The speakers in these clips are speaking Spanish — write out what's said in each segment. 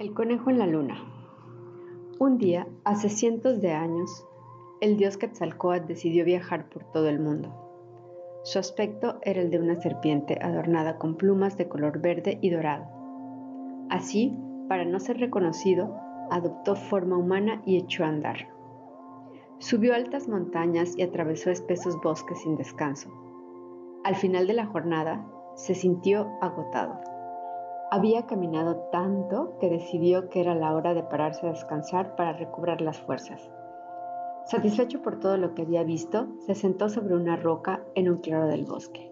El conejo en la luna. Un día, hace cientos de años, el dios Quetzalcóatl decidió viajar por todo el mundo. Su aspecto era el de una serpiente adornada con plumas de color verde y dorado. Así, para no ser reconocido, adoptó forma humana y echó a andar. Subió altas montañas y atravesó espesos bosques sin descanso. Al final de la jornada, se sintió agotado había caminado tanto que decidió que era la hora de pararse a descansar para recobrar las fuerzas. Satisfecho por todo lo que había visto, se sentó sobre una roca en un claro del bosque,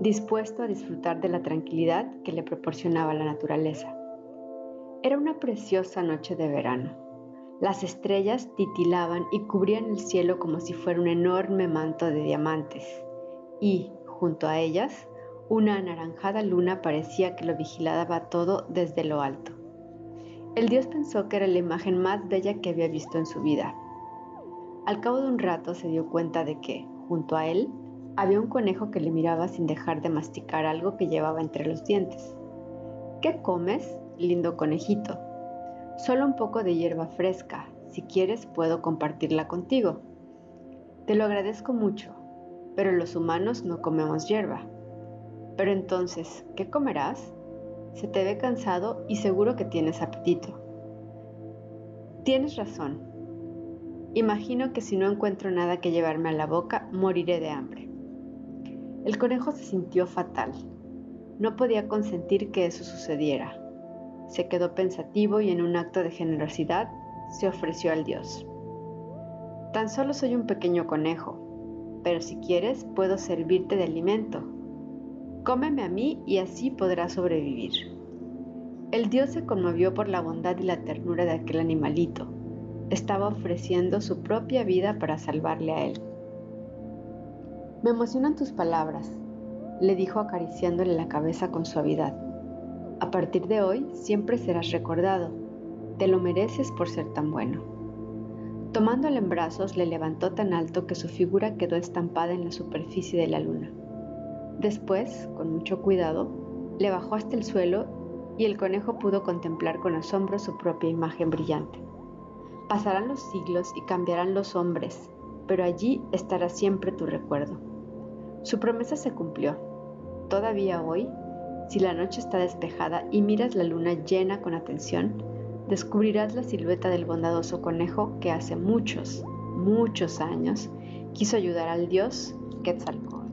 dispuesto a disfrutar de la tranquilidad que le proporcionaba la naturaleza. Era una preciosa noche de verano. Las estrellas titilaban y cubrían el cielo como si fuera un enorme manto de diamantes, y, junto a ellas, una anaranjada luna parecía que lo vigilaba todo desde lo alto. El dios pensó que era la imagen más bella que había visto en su vida. Al cabo de un rato se dio cuenta de que, junto a él, había un conejo que le miraba sin dejar de masticar algo que llevaba entre los dientes. ¿Qué comes, lindo conejito? Solo un poco de hierba fresca. Si quieres, puedo compartirla contigo. Te lo agradezco mucho, pero los humanos no comemos hierba. Pero entonces, ¿qué comerás? Se te ve cansado y seguro que tienes apetito. Tienes razón. Imagino que si no encuentro nada que llevarme a la boca, moriré de hambre. El conejo se sintió fatal. No podía consentir que eso sucediera. Se quedó pensativo y en un acto de generosidad se ofreció al dios. Tan solo soy un pequeño conejo, pero si quieres puedo servirte de alimento, Cómeme a mí y así podrás sobrevivir. El dios se conmovió por la bondad y la ternura de aquel animalito. Estaba ofreciendo su propia vida para salvarle a él. Me emocionan tus palabras, le dijo acariciándole la cabeza con suavidad. A partir de hoy siempre serás recordado. Te lo mereces por ser tan bueno. Tomándole en brazos, le levantó tan alto que su figura quedó estampada en la superficie de la luna. Después, con mucho cuidado, le bajó hasta el suelo y el conejo pudo contemplar con asombro su propia imagen brillante. Pasarán los siglos y cambiarán los hombres, pero allí estará siempre tu recuerdo. Su promesa se cumplió. Todavía hoy, si la noche está despejada y miras la luna llena con atención, descubrirás la silueta del bondadoso conejo que hace muchos, muchos años quiso ayudar al dios Quetzalcóatl.